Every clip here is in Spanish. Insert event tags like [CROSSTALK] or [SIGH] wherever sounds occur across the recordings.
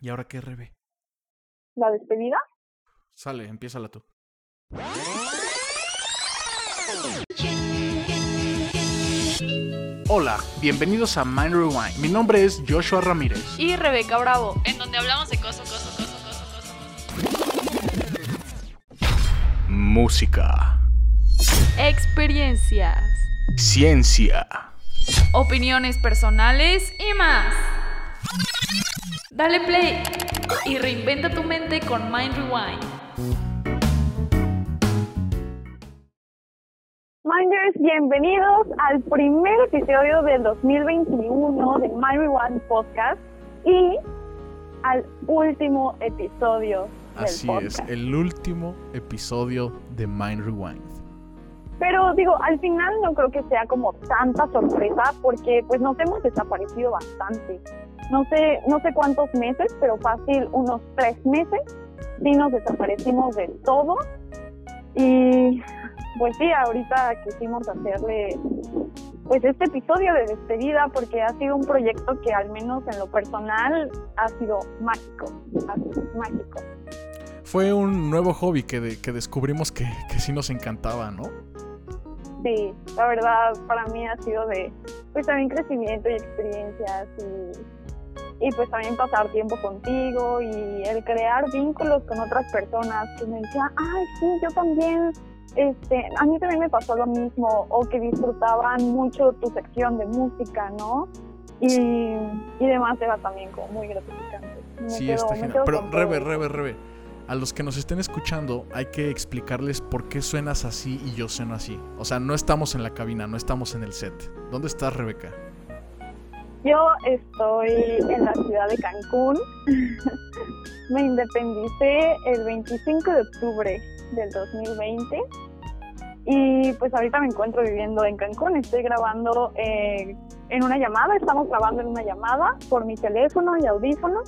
¿Y ahora qué, Rebe? ¿La despedida? Sale, empiézala tú. Hola, bienvenidos a Mind Rewind. Mi nombre es Joshua Ramírez. Y Rebeca Bravo, en donde hablamos de cosas, cosas, cosas, cosas, cosas. Música. Experiencias. Ciencia. Opiniones personales y más. Dale play y reinventa tu mente con Mind Rewind. Minders, bienvenidos al primer episodio del 2021 de My Rewind Podcast y al último episodio del Así podcast. es, el último episodio de Mind Rewind. Pero digo, al final no creo que sea como tanta sorpresa porque pues nos hemos desaparecido bastante. No sé, no sé cuántos meses, pero fácil unos tres meses. Sí nos desaparecimos de todo. Y pues sí, ahorita quisimos hacerle pues este episodio de despedida porque ha sido un proyecto que al menos en lo personal ha sido mágico, ha sido mágico. Fue un nuevo hobby que, que descubrimos que, que sí nos encantaba, ¿no? Sí, la verdad para mí ha sido de pues también crecimiento y experiencias y, y pues también pasar tiempo contigo y el crear vínculos con otras personas que me decían, ay sí, yo también, este, a mí también me pasó lo mismo o que disfrutaban mucho tu sección de música, ¿no? Y, y demás era también como muy gratificante. Me Sí, quedo- está genial. Pero Rebe. Rebe, Rebe, a los que nos estén escuchando hay que explicarles por qué suenas así y yo sueno así. O sea, no estamos en la cabina, no estamos en el set. ¿Dónde estás, Rebeca? Yo estoy en la ciudad de Cancún. [LAUGHS] Me independicé el 25 de octubre del 2020 y pues ahorita me encuentro viviendo en Cancún. Estoy grabando eh, en una llamada, estamos grabando en una llamada por mi teléfono y audífono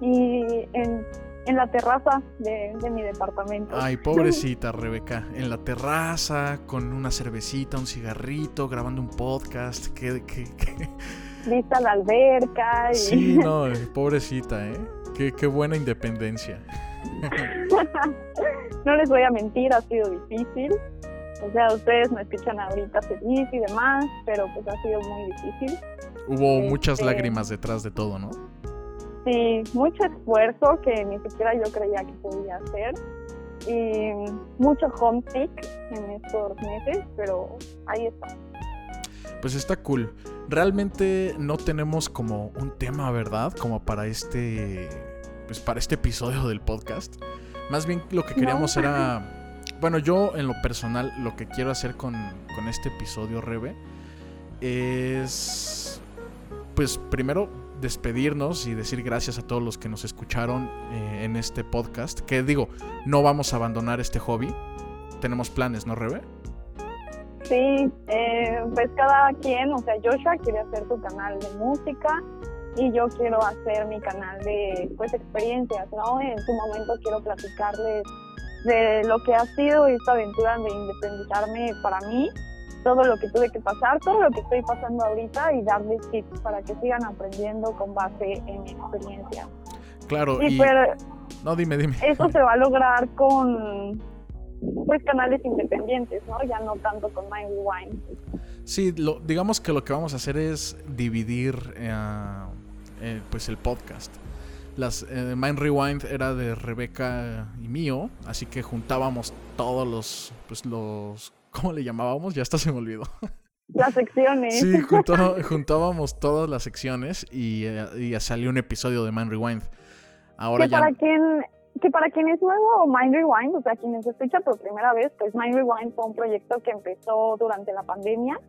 y en, en la terraza de, de mi departamento. Ay, pobrecita Rebeca, en la terraza, con una cervecita, un cigarrito, grabando un podcast. ¿Qué, qué, qué? Vista a la alberca y... Sí, [LAUGHS] no, eh, pobrecita, ¿eh? Qué, qué buena independencia. [LAUGHS] no les voy a mentir, ha sido difícil. O sea, ustedes me escuchan ahorita feliz y demás, pero pues ha sido muy difícil. Hubo muchas Este- lágrimas detrás de todo, ¿no? Sí, mucho esfuerzo que ni siquiera yo creía que podía hacer. Y mucho homesick en estos meses, pero ahí está. Pues está cool. Realmente no tenemos como un tema, ¿verdad? Como para este. Pues para este episodio del podcast. Más bien lo que queríamos No. era. [LAUGHS] Bueno, yo en lo personal, lo que quiero hacer con, con este episodio, Rebe, es. Pues primero despedirnos y decir gracias a todos los que nos escucharon eh, en este podcast. Que digo, no vamos a abandonar este hobby. Tenemos planes, ¿no, Rebe? Sí, eh, pues cada quien, o sea, Joshua quiere hacer su canal de música y yo quiero hacer mi canal de pues experiencias, ¿no? En su momento quiero platicarles de lo que ha sido esta aventura de independizarme para mí, todo lo que tuve que pasar, todo lo que estoy pasando ahorita y darles tips para que sigan aprendiendo con base en mi experiencia. Claro, Y y. pues No, dime, dime. eso se va a lograr con pues canales independientes, ¿no? Ya no tanto con My Rewind. Sí, lo, digamos que lo que vamos a hacer es dividir eh, eh, pues el podcast. Las eh, Mind Rewind era de Rebeca y mío, así que juntábamos todos los pues los ¿cómo le llamábamos? Ya hasta se me olvidó. Las secciones. Sí, junto- [LAUGHS] juntábamos todas las secciones y, eh, y salió un episodio de Mind Rewind. Ahora que ya para quien que para quien es nuevo Mind Rewind, o sea, quienes escuchan por primera vez, pues Mind Rewind fue un proyecto que empezó durante la pandemia.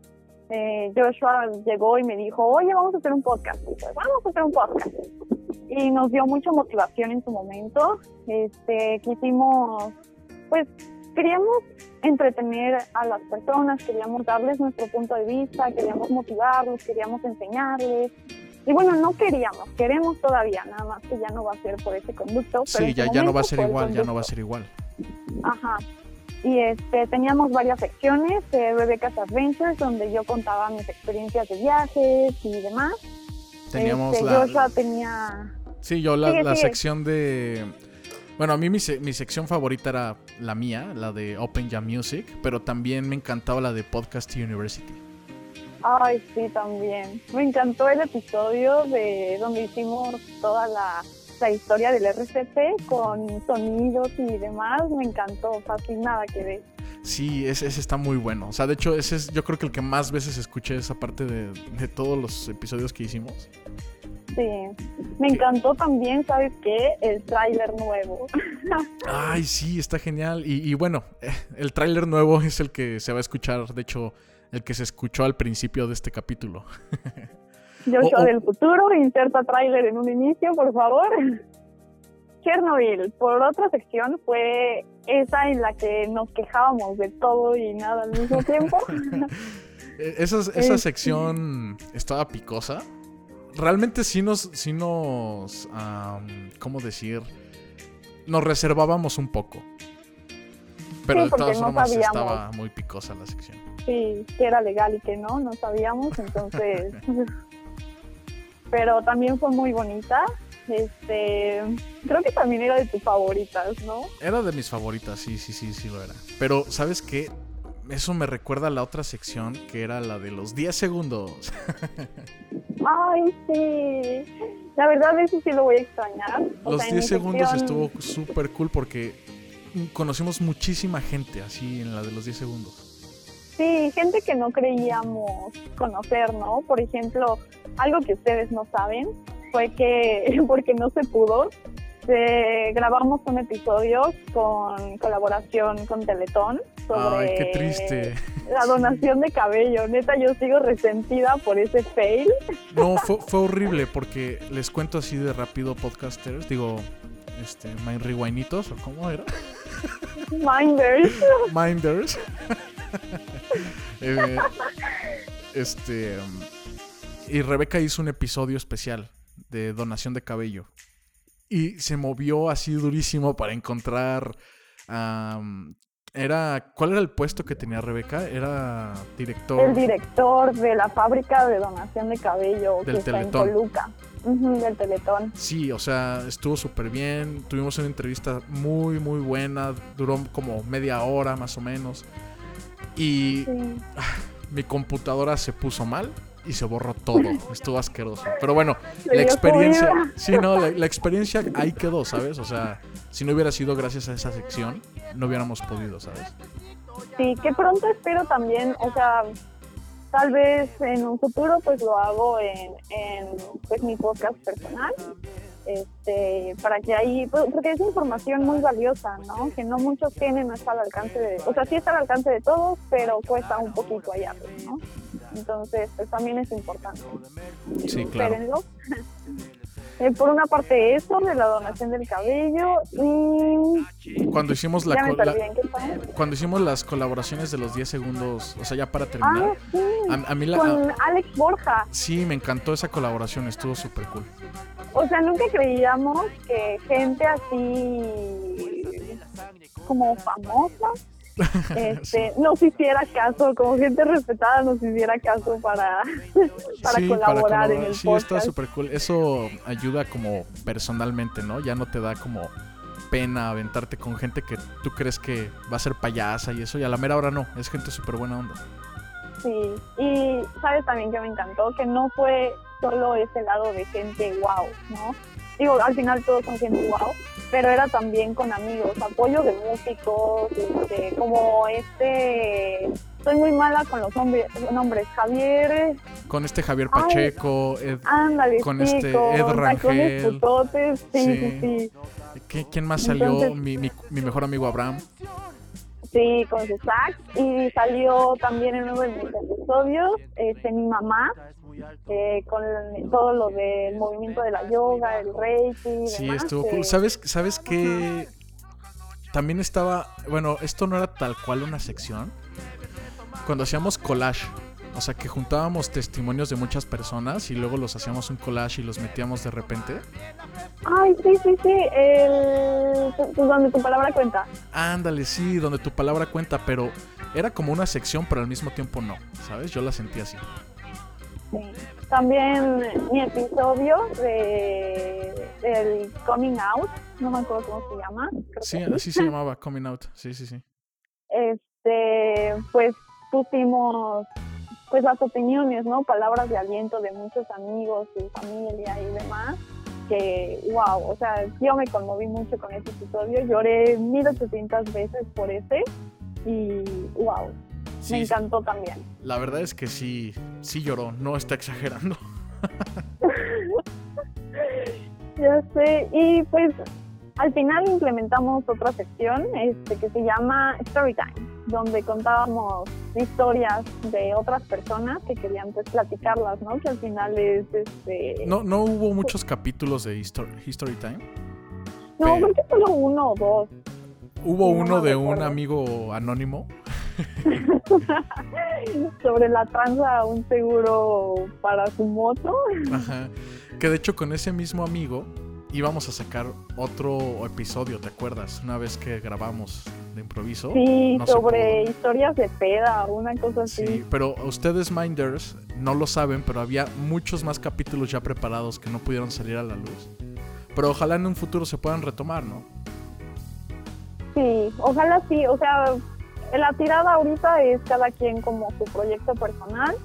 Eh, Joshua llegó y me dijo, oye, vamos a hacer un podcast. Y pues, vamos a hacer un podcast. Y nos dio mucha motivación en su momento. Este, quisimos, pues, queríamos entretener a las personas, queríamos darles nuestro punto de vista, queríamos motivarlos, queríamos enseñarles. Y bueno, no queríamos, queremos todavía, nada más que ya no va a ser por ese conducto. pero Sí, su ya, ya no va a ser igual, ya no va a ser igual. Ajá. Y este, teníamos varias secciones de Rebecca's Adventures, donde yo contaba mis experiencias de viajes y demás. Teníamos Este, la, Joshua tenía Sí, yo la, la sección de... Bueno, a mí mi, se- mi sección favorita era la mía, la de Open Jam Music, pero también me encantaba la de Podcast University. Ay, sí, también. Me encantó el episodio de donde hicimos toda la, la historia del RCP con sonidos y demás. Me encantó, fascinada quedé. Sí, ese, ese está muy bueno. O sea, de hecho, ese es yo creo que el que más veces escuché esa parte de, de todos los episodios que hicimos. Sí. Me encantó también, ¿sabes qué? El tráiler nuevo. [LAUGHS] Ay, sí, está genial. Y, y bueno, eh, el tráiler nuevo es el que se va a escuchar, de hecho, el que se escuchó al principio de este capítulo. Joshua Oh, oh. del futuro, inserta tráiler en un inicio, por favor. [LAUGHS] Chernobyl, por otra sección, fue esa en la que nos quejábamos de todo y nada al mismo tiempo. [LAUGHS] Eh, Esa, esa sección estaba picosa. Realmente sí nos, sí nos, am, ¿cómo decir? Nos reservábamos un poco. Pero Sí, de todas no formas sabíamos. estaba muy picosa la sección. sí, que era legal y que no, no sabíamos, entonces... [LAUGHS] Pero también fue muy bonita. Este, creo que también era de tus favoritas, ¿no? Era de mis favoritas, sí, sí, sí, sí lo era. Pero, ¿sabes qué? Eso me recuerda a la otra sección que era la de los 10 segundos. [LAUGHS] Ay, sí. La verdad, eso sí lo voy a extrañar. O Los sea, en 10 mi segundos sección- estuvo súper cool porque conocimos muchísima gente así en la de los 10 segundos. Sí, gente que no creíamos conocer, ¿no? Por ejemplo, algo que ustedes no saben fue que, [LAUGHS] porque no se pudo, eh, grabamos un episodio con colaboración con Teletón sobre Ay, qué triste. la donación de cabello. Neta, yo sigo resentida por ese fail. No, fue, fue horrible porque les cuento así de rápido, podcasters. Digo, este, Mind Rewinitos, o cómo era. Minders. Minders. Eh, este. Y Rebeca hizo un episodio especial de donación de cabello. Y se movió así durísimo para encontrar. am, era. ¿Cuál era el puesto que tenía Rebeca? Era director. El director de la fábrica de donación de cabello Del que está en Teletón. Del Teletón. Sí, o sea, estuvo súper bien. Tuvimos una entrevista muy, muy buena. Duró como media hora más o menos. Y Sí. mi computadora se puso mal y se borró todo. Estuvo asqueroso. Pero bueno, la experiencia. Sí, no, la, la experiencia ahí quedó, ¿sabes? O sea, si no hubiera sido gracias a esa sección, no hubiéramos podido, ¿sabes? Sí, que pronto espero también, o sea, tal vez en un futuro pues lo hago en, en pues mi podcast personal, este, para que ahí, pues, porque es información muy valiosa, ¿no? Que no muchos tienen, no está al alcance de, o sea, sí está al alcance de todos, pero cuesta un poquito pues, ¿no? Entonces, pues también es importante. Sí, claro. Espérenlo. [LAUGHS] Eh, por una parte eso, de la donación del cabello, y Cuando hicimos la, cuando hicimos las colaboraciones de los 10 segundos, o sea, ya para Ah, terminar, sí, a, a mí la, con Alex Borja. sí me encantó esa colaboración, estuvo súper cool. O sea, nunca creíamos que gente así como famosa [LAUGHS] este, nos hiciera caso, como gente respetada nos hiciera caso para, [LAUGHS] para sí, colaborar en el sí, está podcast. súper cool. Eso ayuda como personalmente, ¿no? Ya no te da como pena aventarte con gente que tú crees que va a ser payasa y eso, y a la mera hora no, es gente súper buena onda. Sí, y sabes también que me encantó que no fue solo ese lado de gente wow, ¿no? Digo, al final todos son gente wow, pero era también con amigos, apoyo de músicos, este, como este, soy muy mala con los nombres, nombres Javier, Con este Javier Ay. Pacheco, Ed- ándale, Con sí, este con Ed Rangel. putotes, sí, Sí. sí, sí, ¿qué- ¿quién más salió? Entonces- mi, mi- mi mejor amigo Abraham. sí, con su sax, y salió también en uno de mis episodios, este, mi mamá, eh, con todo lo del movimiento de la yoga, el reiki, y Sí, demás, estuvo eh, cool. ¿Sabes, ¿Sabes qué? También estaba, bueno, esto no era tal cual una sección. Cuando hacíamos collage, o sea, que juntábamos testimonios de muchas personas y luego los hacíamos un collage y los metíamos de repente. Ay, sí, sí, sí, el, donde tu palabra cuenta. Ándale, sí, donde tu palabra cuenta, pero era como una sección, pero al mismo tiempo no, ¿sabes? Yo la sentí así. Sí. También mi episodio de el Coming Out, no me acuerdo cómo se llama. creo Sí, que así se llamaba, Coming Out. Sí, sí, sí. este, pues pusimos pues las opiniones, ¿no? Palabras de aliento de muchos amigos y familia y demás. Que, wow, o sea, yo me conmoví mucho con ese episodio. Lloré 1800 veces por ese. Y, wow, Sí, me encantó también. La verdad es que sí, sí lloró, no está exagerando. [LAUGHS] Ya sé, y pues al final implementamos otra sección este, que se llama Storytime, donde contábamos historias de otras personas que querían pues platicarlas, ¿no? Que al final es este... No, no hubo muchos capítulos de History, History Time. no, creo que solo uno o dos. Hubo no uno de un amigo anónimo. [LAUGHS] Sobre la tranza, un seguro para su moto. Ajá. Que de hecho con ese mismo amigo íbamos a sacar otro episodio, ¿te acuerdas? Una vez que grabamos de improviso. Sí, no sobre historias de peda, una cosa así. Sí, pero ustedes Minders no lo saben, pero había muchos más capítulos ya preparados que no pudieron salir a la luz. Pero ojalá en un futuro se puedan retomar, ¿no? Sí, ojalá sí. O sea, la tirada ahorita es cada quien como su proyecto personal,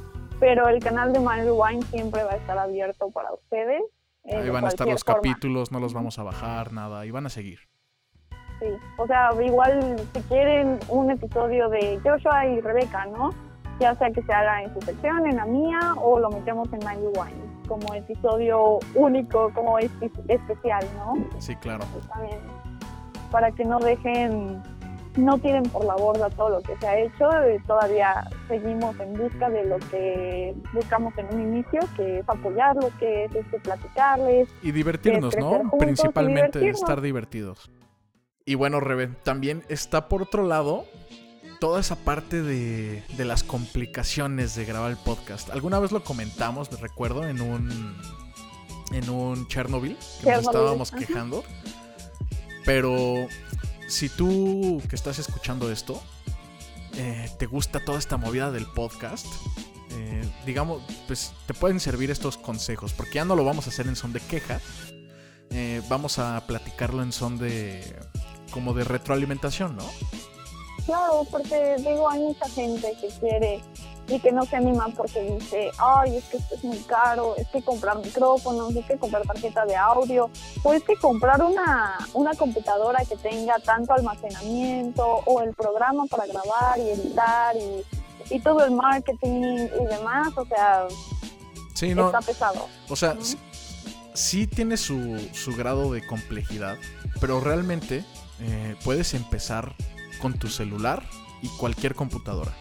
pero el canal de Mind Rewind siempre va a estar abierto para ustedes. eh, Ahí van a estar los forma. capítulos, no los vamos a bajar, nada, y van a seguir. Sí, o sea, igual si quieren un episodio de Joshua y Rebeca, ¿no? Ya sea que se haga en su sección, en la mía, o lo metemos en Mind Rewind como episodio único, como espe- especial, ¿no? Sí, claro. pues también para que no dejen, no tiren por la borda todo lo que se ha hecho. eh, Todavía seguimos en busca de lo que buscamos en un inicio, que es apoyarlos, que es este, platicarles. Y divertirnos, ¿no? juntos Principalmente divertirnos. estar divertidos. Y bueno, Rebe, también está por otro lado toda esa parte de, de las complicaciones de grabar el podcast. Alguna vez lo comentamos, me recuerdo, en un en un Chernobyl, que nos estábamos ajá. quejando. Pero si tú que estás escuchando esto, eh, te gusta toda esta movida del podcast, eh, digamos, pues te pueden servir estos consejos, porque ya no lo vamos a hacer en son de queja, eh, vamos a platicarlo en son de como de retroalimentación, ¿no? Claro, porque digo, hay mucha gente que quiere y que no se anima porque dice, ay, es que esto es muy caro, es que comprar micrófonos, es que comprar tarjeta de audio, o es que comprar una, una computadora que tenga tanto almacenamiento, o el programa para grabar y editar y, y todo el marketing y demás, o sea, Sí, no, está pesado. o sea, ¿no? sí, sí tiene su, su grado de complejidad, pero realmente eh, puedes empezar con tu celular y cualquier computadora.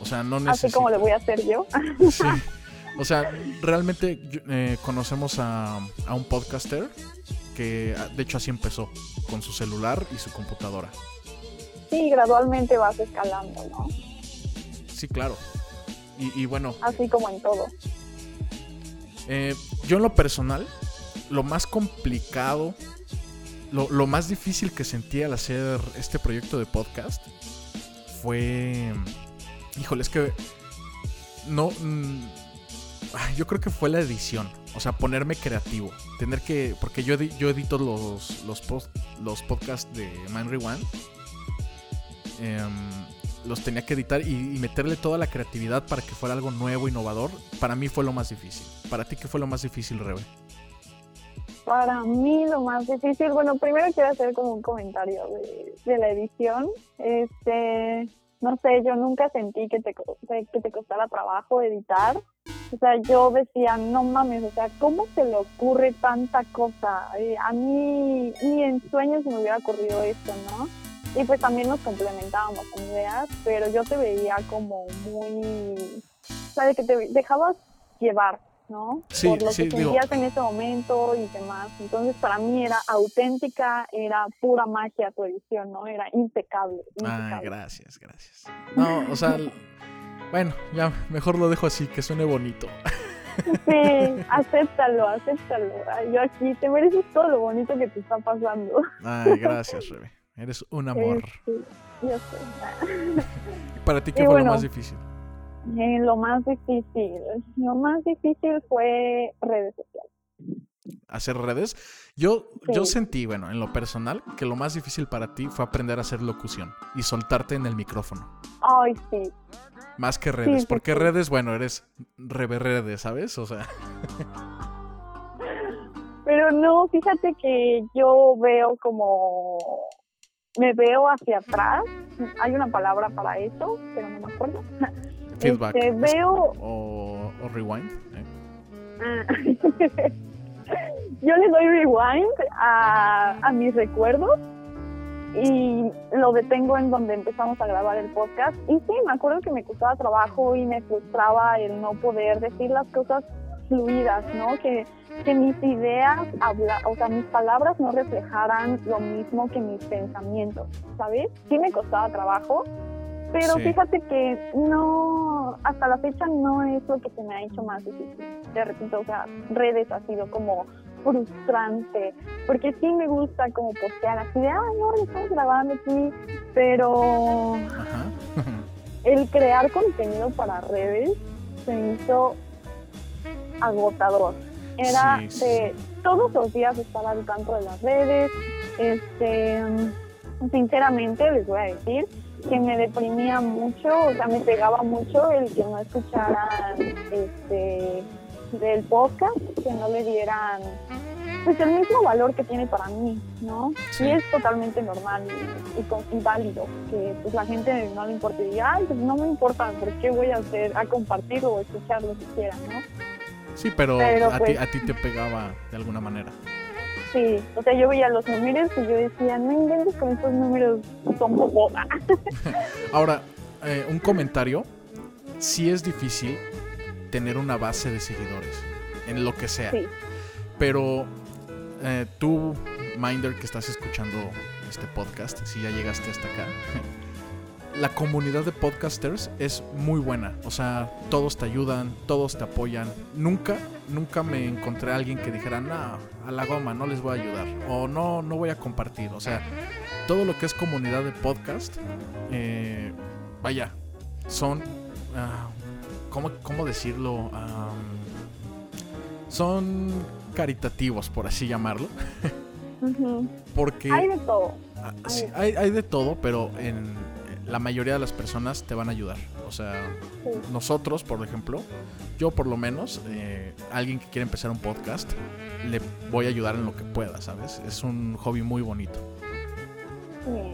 O sea, no Así necesitas... como le voy a hacer yo. [LAUGHS] Sí. O sea, realmente eh, conocemos a, a un podcaster que ah, de hecho así empezó, con su celular y su computadora. Sí, gradualmente vas escalando, ¿no? Sí, claro. Y, y bueno, Así como en todo. eh, yo en lo personal, lo más complicado, lo, lo más difícil que sentí al hacer este proyecto de podcast fue... Híjole, es que... No... mm, yo creo que fue la edición. O sea, ponerme creativo. Tener que... Porque yo, yo edito los, los, los podcasts de Mind Rewind. Em, los tenía que editar y, meterle toda la creatividad para que fuera algo nuevo, innovador. Para mí fue lo más difícil. Para ti, ¿qué fue lo más difícil, Rebe? Para mí lo más difícil, bueno, primero quiero hacer como un comentario de la edición. Este, no sé, yo nunca sentí que te, que te costara trabajo editar. O sea, yo decía, no mames, o sea, ¿cómo se le ocurre tanta cosa? A mí ni en sueños me hubiera ocurrido esto, ¿no? Y pues también nos complementábamos en ideas, pero yo te veía como muy, o sea, de que te dejabas llevar, ¿no? Sí, Por lo sí, que digo- sentías en ese momento y demás. Entonces, para mí era auténtica, era pura magia tu edición, ¿no? Era impecable. Ah, gracias, gracias. No, o sea, bueno, ya mejor lo dejo así, que suene bonito. Sí, acéptalo, acéptalo. Yo aquí te mereces todo lo bonito que te está pasando. Ay, gracias, Rebe. Eres un amor. Este, yo sé. [LAUGHS] ¿Y para ti qué y fue bueno. lo más difícil? Eh, lo más difícil, lo más difícil fue redes sociales. Hacer redes. Yo, yo sentí, bueno, en lo personal, que lo más difícil para ti fue aprender a hacer locución y soltarte en el micrófono. Ay, sí. Más que redes. sí, porque sí. redes, bueno, eres rebe redes, ¿sabes? O sea, Pero no, fíjate que yo veo como, me veo hacia atrás. Hay una palabra para eso, pero no me acuerdo. Feedback. Este, veo, O, o rewind. ¿eh? Ah. [LAUGHS] yo le doy rewind a, a mis recuerdos y lo detengo en donde empezamos a grabar el podcast. Y sí, me acuerdo que me costaba trabajo y me frustraba el no poder decir las cosas fluidas, ¿no? Que, que mis ideas, habla, o sea, mis palabras no reflejaran lo mismo que mis pensamientos, ¿sabes? Sí me costaba trabajo, pero Sí. fíjate que no, hasta la fecha no es lo que se me ha hecho más difícil. De repente, o sea, redes ha sido como frustrante, porque sí me gusta como postear así de, ay, no, estamos grabando aquí, pero Ajá. [LAUGHS] el crear contenido para redes se hizo agotador. Era Sí, sí, de todos los días estar al tanto de las redes. Este, sinceramente les voy a decir que me deprimía mucho, o sea, me pegaba mucho el que no escucharan este del podcast, que no le dieran pues el mismo valor que tiene para mí, ¿no? Sí. Y es totalmente normal y, y válido que pues la gente no le importe y diga, ay, pues no me importa, ¿por qué voy a hacer, a compartirlo o escucharlo siquiera, ¿no? Sí, pero, Pero, a, ti, pues- a ti te pegaba de alguna manera. Sí, o sea, yo veía los números y yo decía, no inventes con estos números, son popota. [LAUGHS] Ahora, eh, un comentario. Sí es difícil tener una base de seguidores, en lo que sea. Sí. Pero eh, tú, Minder, que estás escuchando este podcast, si ya llegaste hasta acá, la comunidad de podcasters es muy buena. O sea, todos te ayudan, todos te apoyan. Nunca, nunca me encontré a alguien que dijera, no, a la goma, no les voy a ayudar. O no, no voy a compartir. O sea, todo lo que es comunidad de podcast, eh, vaya, son, ah, ¿cómo, cómo decirlo? Son caritativos, por así llamarlo. [LAUGHS] Porque Hay de todo. ah, sí, hay, hay de todo, pero en la mayoría de las personas te van a ayudar. O sea, Sí. nosotros, por ejemplo, yo por lo menos, eh, alguien que quiere empezar un podcast, le voy a ayudar en lo que pueda, ¿sabes? Es un hobby muy bonito. Sí,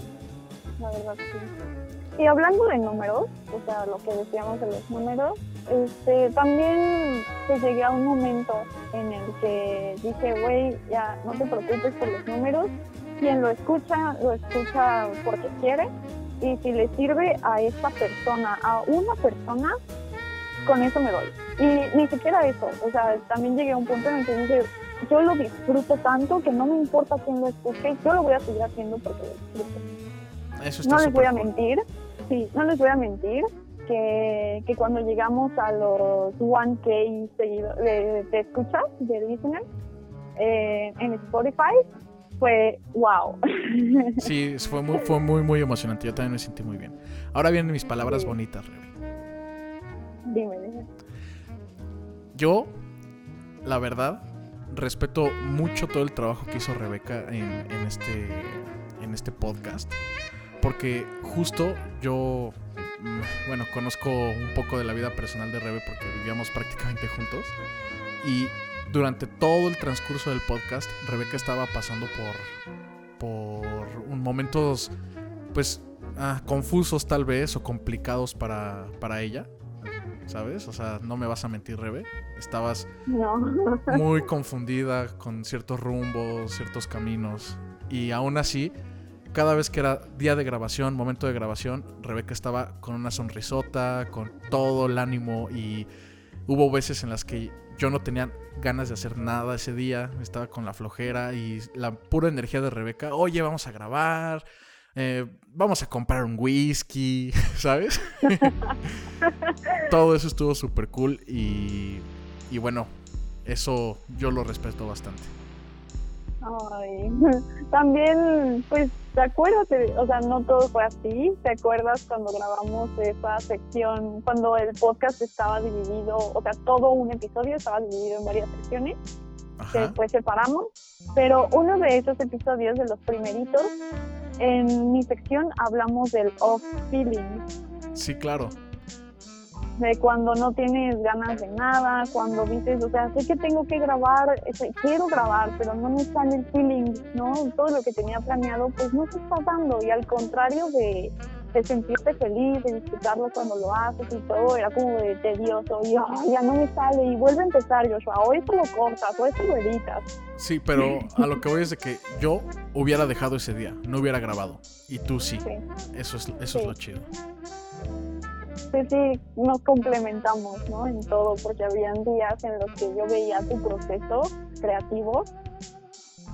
la verdad sí. Y hablando de números, o sea, lo que decíamos de los números, este, también pues llegué a un momento en el que dije, güey, ya no te preocupes por los números, quien lo escucha, lo escucha porque quiere, y si le sirve a esta persona, a una persona, con eso me doy. Y ni siquiera eso, o sea, también llegué a un punto en el que dije, yo lo disfruto tanto que no me importa quién lo escuche, yo lo voy a seguir haciendo porque lo disfruto. Eso está No les voy a mentir, sí, no les voy a mentir que, que cuando llegamos a los 1K seguido- de, de escuchas, de listeners, eh, en Spotify, fue wow. [LAUGHS] Sí, fue muy, fue muy, muy emocionante. Yo también me sentí muy bien. Ahora vienen mis palabras Sí. bonitas, Rebe. dime, dime. Yo, la verdad, respeto mucho todo el trabajo que hizo Rebeca en, en este, en este podcast. Porque justo yo, bueno, conozco un poco de la vida personal de Rebe porque vivíamos prácticamente juntos. Y durante todo el transcurso del podcast, Rebeca estaba pasando por, por un momentos, pues, ah, confusos tal vez o complicados para, para ella. ¿Sabes? O sea, no me vas a mentir, Rebe. Estabas No. [LAUGHS] muy confundida con ciertos rumbos, ciertos caminos. Y aún así, cada vez que era día de grabación, momento de grabación, Rebeca estaba con una sonrisota, con todo el ánimo y hubo veces en las que yo no tenía ganas de hacer nada ese día, estaba con la flojera y la pura energía de Rebeca, oye, vamos a grabar, eh, vamos a comprar un whisky, [LAUGHS] ¿sabes? [LAUGHS] todo eso estuvo súper cool y, y bueno, eso yo lo respeto bastante. Ay, [LAUGHS] también, pues ¿Te acuerdas? O sea, no todo fue así. ¿Te acuerdas cuando grabamos esa sección, cuando el podcast estaba dividido, o sea, todo un episodio estaba dividido en varias secciones? que después separamos, pero uno de esos episodios, de los primeritos, en mi sección hablamos del off feeling. Sí, claro. De cuando no tienes ganas de nada, cuando dices, o sea, sé que tengo que grabar, quiero grabar, pero no me sale el feeling, ¿no? Todo lo que tenía planeado, pues no se está dando. Y al contrario de, de sentirte feliz, de disfrutarlo cuando lo haces y todo, era como de tedioso y ya no me sale y vuelve a empezar Joshua, o esto lo cortas, o esto lo editas. Sí, pero a lo que voy es de que yo hubiera dejado ese día, no hubiera grabado, y tú sí. Eso, es, eso es lo chido. Sí, sí, nos complementamos, ¿no? En todo, porque habían días en los que yo veía tu proceso creativo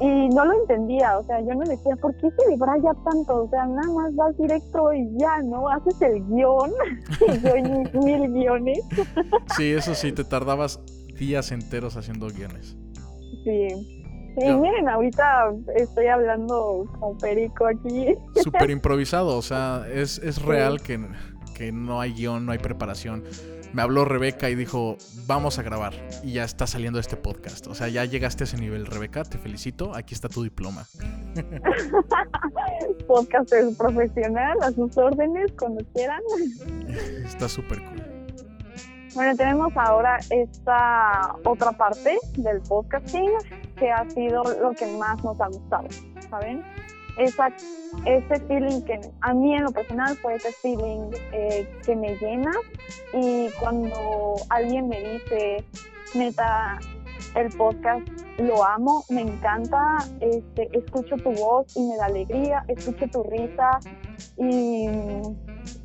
y no lo entendía, o sea, yo no decía, ¿por qué se ya tanto? O sea, nada más vas directo y ya, ¿no? Haces el guion, [LAUGHS] y yo mil guiones. sí, eso sí, te tardabas días enteros haciendo guiones. Sí. Y miren, ahorita estoy hablando con Perico aquí. Súper improvisado, o sea, es, es real que, que no hay guion, no hay preparación me habló Rebeca y dijo, vamos a grabar. Y ya está saliendo este podcast. O sea, ya llegaste a ese nivel, Rebeca, te felicito. Aquí está tu diploma. [LAUGHS] podcast es profesional, a sus órdenes, cuando quieran. Está súper cool. Bueno, tenemos ahora esta otra parte del podcasting que ha sido lo que más nos ha gustado, ¿saben? Esa, ese feeling que a mí en lo personal fue ese feeling eh, que me llena y cuando alguien me dice, neta, el podcast lo amo, me encanta, este, escucho tu voz y me da alegría, escucho tu risa y,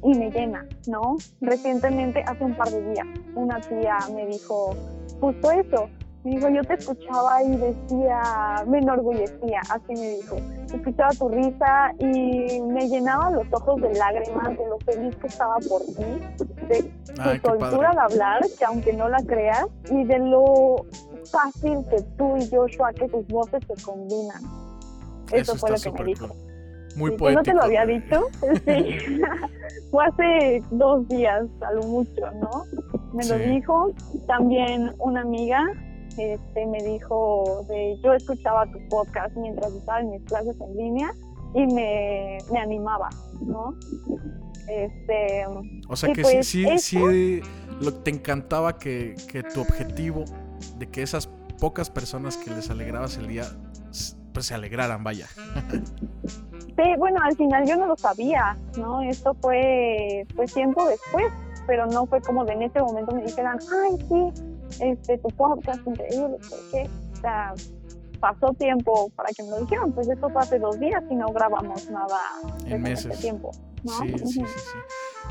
y me llena, ¿no? Recientemente, hace un par de días, una tía me dijo justo eso, dijo, yo te escuchaba y decía, me enorgullecía, así me dijo. Escuchaba tu risa y me llenaba los ojos de lágrimas de lo feliz que estaba por ti, de tu soltura de hablar, que aunque no la creas, y de lo fácil que tú y Joshua, que tus voces se combinan. Eso, fue lo que me dijo. Muy poético. ¿No te lo había dicho? [LAUGHS] [LAUGHS] Sí. fue hace dos días, a lo mucho, ¿no? Me lo dijo. También una amiga este, me dijo de yo escuchaba tu podcast mientras estaba en mis clases en línea y me, animaba, ¿no? Este, o sea que pues sí, sí, sí, lo, te encantaba que, que tu objetivo de que esas pocas personas que les alegrabas el día pues se alegraran, vaya. Sí, bueno, al final yo no lo sabía, ¿no? Esto fue pues tiempo después, pero no fue como de en ese momento me dijeran, ay, sí, este, tu podcast increíble, porque, o sea, pasó tiempo para que me lo dijeran, pues esto fue hace dos días y no grabamos nada en meses. tiempo. ¿no? Sí, sí, sí,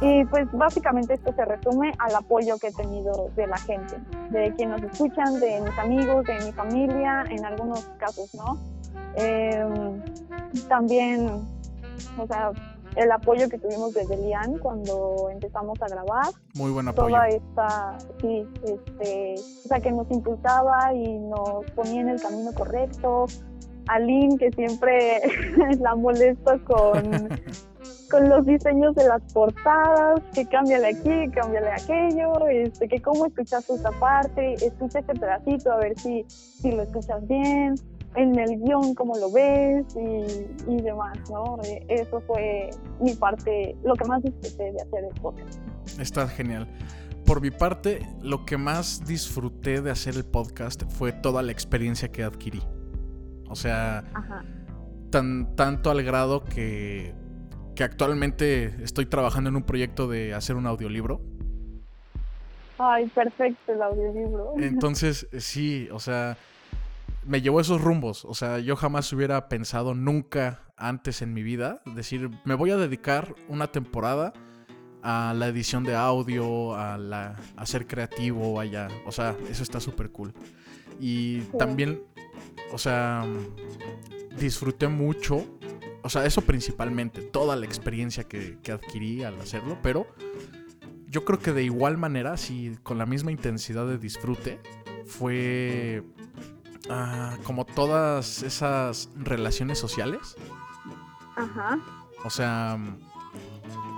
Y pues básicamente esto se resume al apoyo que he tenido de la gente, de quienes nos escuchan, de mis amigos, de mi familia, en algunos casos, ¿no? Eh, también, o sea, el apoyo que tuvimos desde Lian cuando empezamos a grabar. Muy buen apoyo. Toda esta, sí, este, o sea, que nos impulsaba y nos ponía en el camino correcto. Aline, que siempre [LAUGHS] la molesta con, [LAUGHS] con los diseños de las portadas, que cámbiale aquí, cámbiale aquello, este, que cómo escuchas esta parte, escucha este pedacito a ver si, si lo escuchas bien en el guion cómo lo ves y, y, demás, ¿no? Eh, eso fue mi parte, lo que más disfruté de hacer el podcast. Está genial. Por mi parte, lo que más disfruté de hacer el podcast fue toda la experiencia que adquirí. O sea, Tan, tanto al grado que, que actualmente estoy trabajando en un proyecto de hacer un audiolibro. Ay, perfecto el audiolibro. Entonces, [LAUGHS] sí, o sea, me llevó esos rumbos. O sea, yo jamás hubiera pensado nunca antes en mi vida decir, me voy a dedicar una temporada a la edición de audio, a, la, a ser creativo, allá. O sea, eso está súper cool. Y también, o sea, disfruté mucho, o sea, eso principalmente, toda la experiencia que, que adquirí al hacerlo, pero yo creo que de igual manera, si con la misma intensidad de disfrute, fue Ah, como todas esas relaciones sociales Ajá. O sea,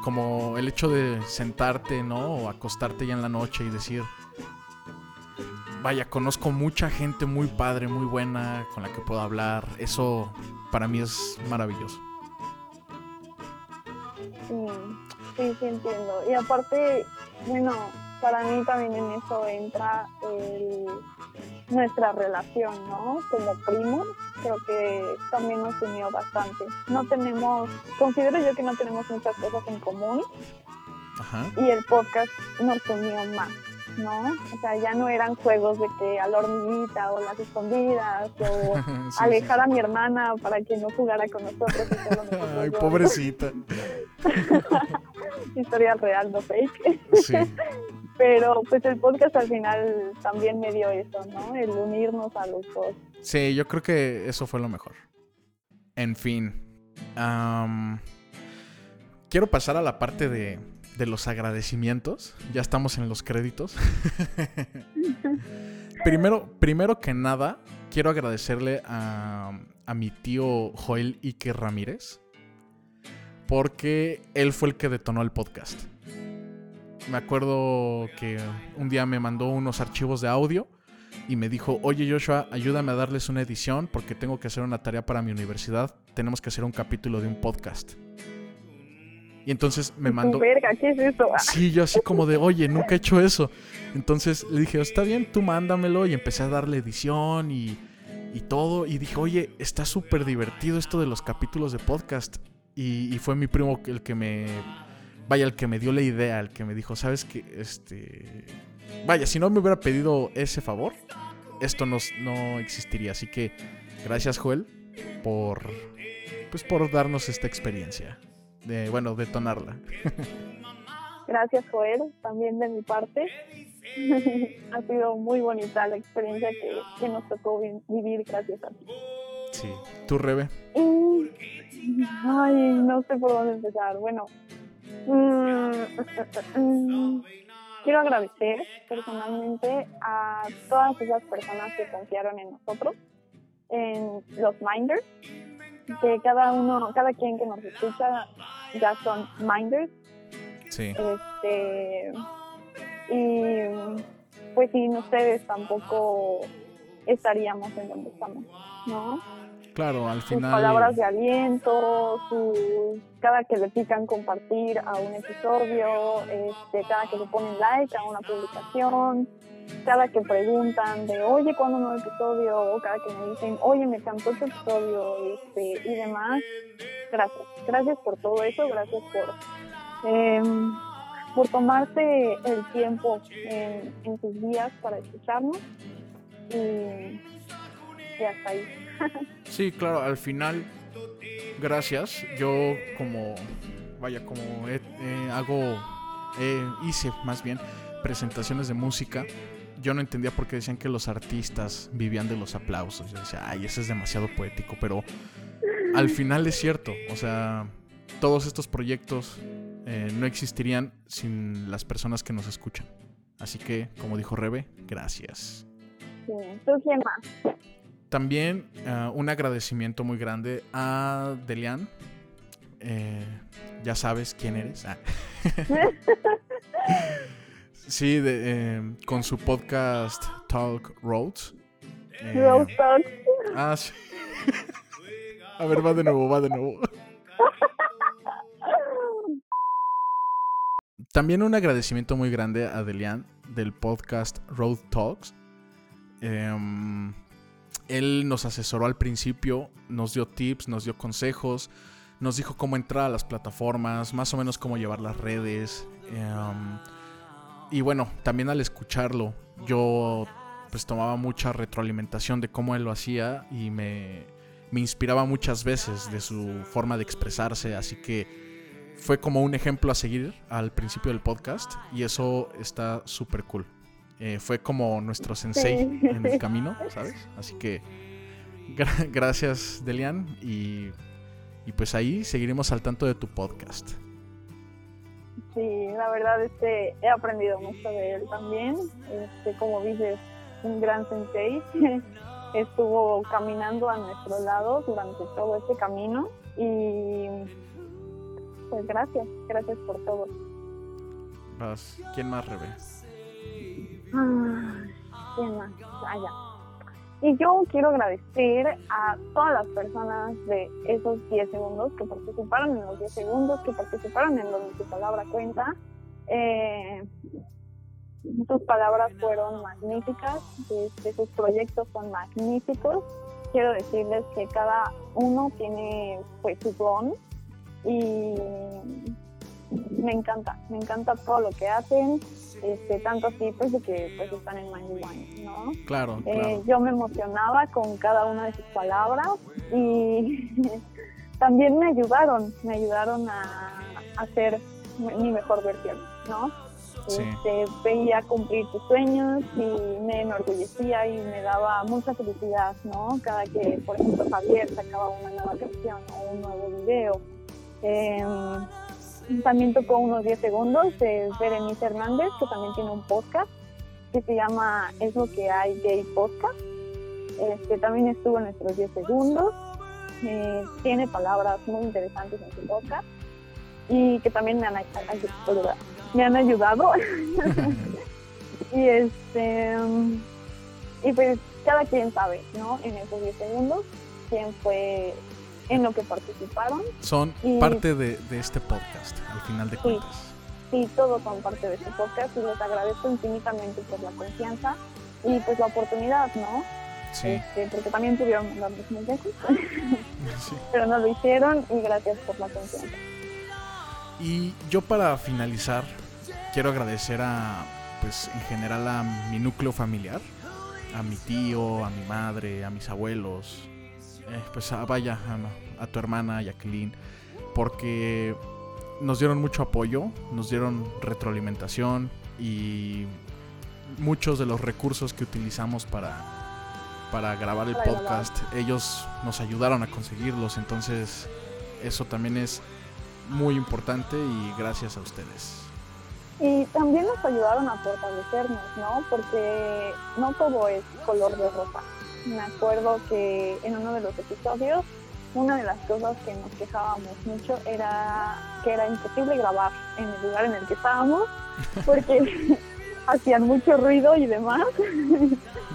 como el hecho de sentarte, ¿no? O acostarte ya en la noche y decir, vaya, conozco mucha gente muy padre, muy buena, con la que puedo hablar. Eso para mí es maravilloso. Sí, sí, sí entiendo. Y aparte, bueno, para mí también en eso entra el, nuestra relación, ¿no? Como primos, creo que también nos unió bastante. No tenemos, considero yo que no tenemos muchas cosas en común Ajá. y el podcast nos unió más, ¿no? O sea, ya no eran juegos de que a la hormiguita o las escondidas o [LAUGHS] Sí, alejar a mi hermana para que no jugara con nosotros. nosotros Ay, pobrecita. [LAUGHS] Historia real, no fake. Sí. Pero pues el podcast al final también me dio eso, ¿no? El unirnos a los dos. Sí, yo creo que eso fue lo mejor. En fin. am, quiero pasar a la parte de, de los agradecimientos. Ya estamos en los créditos. [LAUGHS] primero, primero que nada, quiero agradecerle a, a mi tío Joel Ike Ramírez. Porque él fue el que detonó el podcast. Me acuerdo que un día me mandó unos archivos de audio y me dijo, oye Joshua, ayúdame a darles una edición porque tengo que hacer una tarea para mi universidad. Tenemos que hacer un capítulo de un podcast. Y entonces me mandó... Verga, ¿qué es eso? [LAUGHS] Sí, yo así como de, oye, nunca he hecho eso. Entonces le dije, está bien, tú mándamelo y empecé a darle edición y, y todo. Y dije, oye, está súper divertido esto de los capítulos de podcast. Y, y fue mi primo el que me... Vaya, el que me dio la idea, el que me dijo, ¿sabes qué? Este... Vaya, si no me hubiera pedido ese favor, esto no, no existiría. Así que gracias, Joel, por... Pues por darnos esta experiencia. De, bueno, detonarla. Gracias, Joel, también de mi parte. [LAUGHS] ha sido muy bonita la experiencia que, que nos tocó vi- vivir gracias a ti. Sí. ¿Tú, Rebe? Y- Ay, no sé por dónde empezar. Bueno, mm, mm, quiero agradecer personalmente a todas esas personas que confiaron en nosotros, en los Minders, que cada uno, cada quien que nos escucha ya son Minders, Sí. este y pues sin ustedes tampoco estaríamos en donde estamos, ¿no? Claro, al sus final. palabras de aliento, sus, cada que le pican compartir a un episodio, este, cada que le ponen like a una publicación, cada que preguntan de oye cuándo un nuevo episodio, o cada que me dicen oye me encantó tu episodio este, y demás. Gracias, gracias por todo eso, gracias por em, por tomarse el tiempo en, en sus días para escucharnos y, y hasta ahí. Sí, claro, al final. Gracias. Yo, como. Vaya, como hago. hice más bien presentaciones de música. Yo no entendía por qué decían que los artistas vivían de los aplausos. Yo decía, ay, eso es demasiado poético. Pero al final es cierto. O sea, todos estos proyectos eh, no existirían sin las personas que nos escuchan. Así que, como dijo Rebe, gracias. Sí. ¿Tú quién más? También eh, un agradecimiento muy grande a Delian. Eh, ya sabes quién eres. Ah. [LAUGHS] sí, de, eh, con su podcast Talk Roads. Eh, Talks. ah, sí. [LAUGHS] a ver, va de nuevo, va de nuevo. También un agradecimiento muy grande a Delian del podcast Road Talks. Em, él nos asesoró al principio, nos dio tips, nos dio consejos, nos dijo cómo entrar a las plataformas, más o menos cómo llevar las redes. em, y bueno, también al escucharlo, yo pues tomaba mucha retroalimentación de cómo él lo hacía y me, me inspiraba muchas veces de su forma de expresarse, así que fue como un ejemplo a seguir al principio del podcast y eso está súper cool. Eh, fue como nuestro sensei Sí. en el camino, ¿sabes? Así que gra- gracias, Delian, y, y pues ahí seguiremos al tanto de tu podcast. Sí, la verdad este, he aprendido mucho de él también. Este, como dices, un gran sensei. [LAUGHS] estuvo caminando a nuestro lado durante todo este camino y pues gracias, gracias por todo. ¿Quién más, Rebe? Ah, ¿Quién más? Ah. Y yo quiero agradecer a todas las personas de esos 10 segundos que participaron en los 10 segundos, que participaron en donde tu palabra cuenta. Eh, sus palabras fueron magníficas, sus proyectos son magníficos. Quiero decirles que cada uno tiene pues su don y me encanta, me encanta todo lo que hacen, este, tanto así pues de que pues están en Mind Wine, ¿no? Claro, Eh, claro. yo me emocionaba con cada una de sus palabras y [LAUGHS] también me ayudaron, me ayudaron a hacer mi mejor versión, ¿no? Sí. Este, veía cumplir tus sueños y me enorgullecía y me daba mucha felicidad, ¿no? Cada que, por ejemplo, Javier sacaba una nueva canción o un nuevo video. Em, también tocó unos 10 segundos de Berenice Hernández, que también tiene un podcast que se llama Es lo que hay gay podcast. Este, también estuvo en nuestros 10 segundos. Eh, tiene palabras muy interesantes en su podcast y que también me han, me han ayudado. [LAUGHS] y este y pues cada quien sabe, ¿no? En esos 10 segundos quién fue en lo que participaron Son y- parte de, de este podcast, al final de Sí. cuentas. y todos son parte de este podcast y les agradezco infinitamente por la confianza y pues la oportunidad, ¿no? Sí, Este, porque también pudieron mandarnos mensajes, [LAUGHS] sí. pero no lo hicieron y gracias por la confianza. Y yo para finalizar, quiero agradecer a, pues en general a mi núcleo familiar, a mi tío, a mi madre, a mis abuelos, eh, pues a, vaya, a, a tu hermana Jacqueline, porque nos dieron mucho apoyo, nos dieron retroalimentación y muchos de los recursos que utilizamos para, para grabar el podcast, ellos nos ayudaron a conseguirlos, entonces eso también es muy importante y gracias a ustedes. Y también nos ayudaron a fortalecernos, ¿no? Porque no todo es color de rosa. Me acuerdo que en uno de los episodios, una de las cosas que nos quejábamos mucho era que era imposible grabar en el lugar en el que estábamos, porque [LAUGHS] hacían mucho ruido y demás.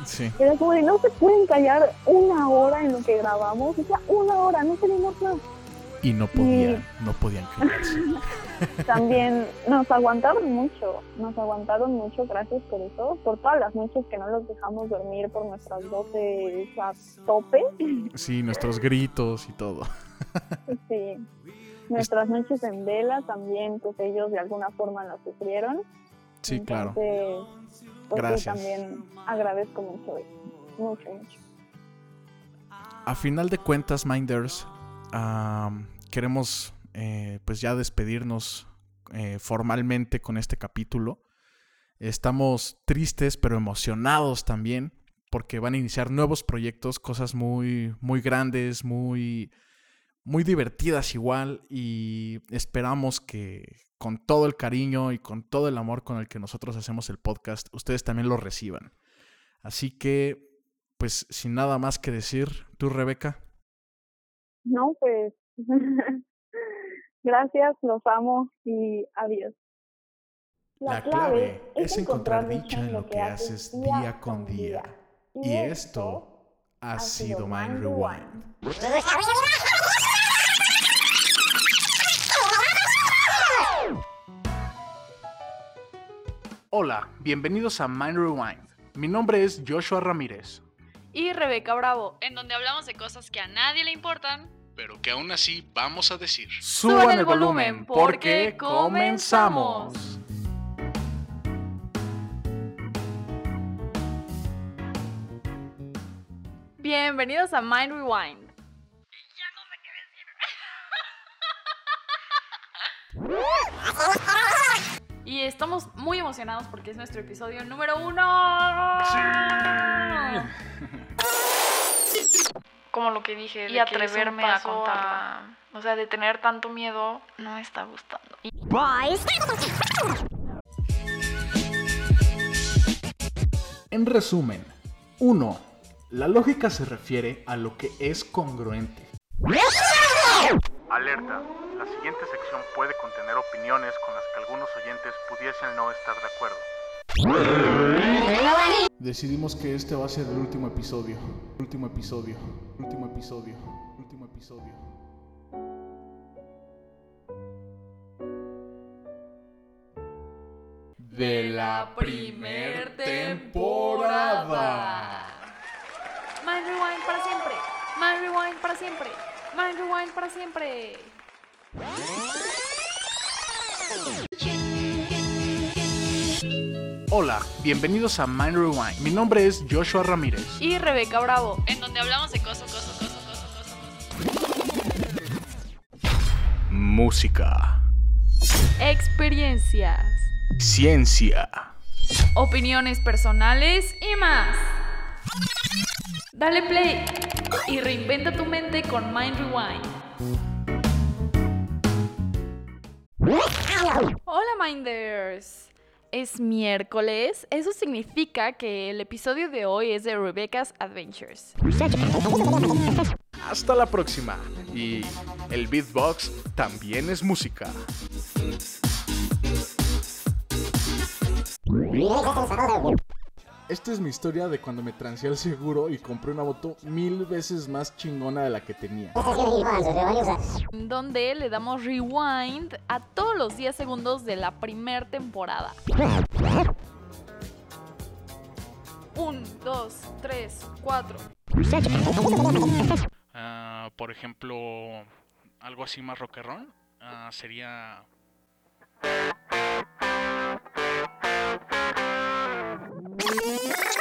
Sí, Era como de no se pueden callar una hora en lo que grabamos, o sea, una hora, no tenemos más. y no podían, no podían callarse. [LAUGHS] También nos aguantaron mucho, nos aguantaron mucho, gracias por eso, por todas las noches que no los dejamos dormir por nuestras 12 a tope, Sí, nuestros gritos y todo. sí. Nuestras noches en vela también, pues ellos de alguna forma las sufrieron. Sí, claro. Pues sí, Gracias. también agradezco mucho eso, mucho, mucho. A final de cuentas, Minders, am, queremos eh, pues ya despedirnos eh, formalmente con este capítulo. Estamos tristes pero emocionados también porque van a iniciar nuevos proyectos, cosas muy, muy grandes, muy, muy divertidas igual y esperamos que con todo el cariño y con todo el amor con el que nosotros hacemos el podcast, ustedes también lo reciban. Así que, pues sin nada más que decir, tú Rebeca. No, pues [LAUGHS] gracias, los amo y adiós. La clave es encontrar dicha en lo que haces día con día. Y esto ha sido Mind Rewind. Hola, bienvenidos a Mind Rewind. Mi nombre es Joshua Ramírez, Y Rebeca Bravo, en donde hablamos de cosas que a nadie le importan. Pero que aún así vamos a decir. Suban el volumen, porque comenzamos. Bienvenidos a Mind Rewind. [LAUGHS] Y estamos muy emocionados porque es nuestro episodio número uno. [LAUGHS] como lo que dije, Y de que atreverme a paso contarlo. a- o sea, de tener tanto miedo, no me está gustando. Y En resumen, 1. La lógica se refiere a lo que es congruente. Alerta. La siguiente sección puede contener opiniones con las que algunos oyentes pudiesen no estar de acuerdo. Decidimos que este va a ser el último episodio. Último episodio. Último episodio. Último episodio. De la primer temporada. Mind Rewind para siempre. Mind Rewind para siempre. Mind Rewind para siempre. Hola, bienvenidos a Mind Rewind. Mi nombre es Joshua Ramírez. Y Rebeca Bravo. En donde hablamos de cosas, cosas, cosas, cosas, cosas. Música. Experiencias. Ciencia. Opiniones personales y más. Dale play y reinventa tu mente con Mind Rewind. Hola Minders. Es miércoles, eso significa que el episodio de hoy es de Rebecca's Adventures. Hasta la próxima. Y el beatbox también es música. Esta es mi historia de cuando me trancé al seguro y compré una moto mil veces más chingona de la que tenía. donde le damos rewind a todos los 10 segundos de la primer temporada. 1, 2, 3, 4. Ah, por ejemplo, algo así más rockerón ah, sería. Música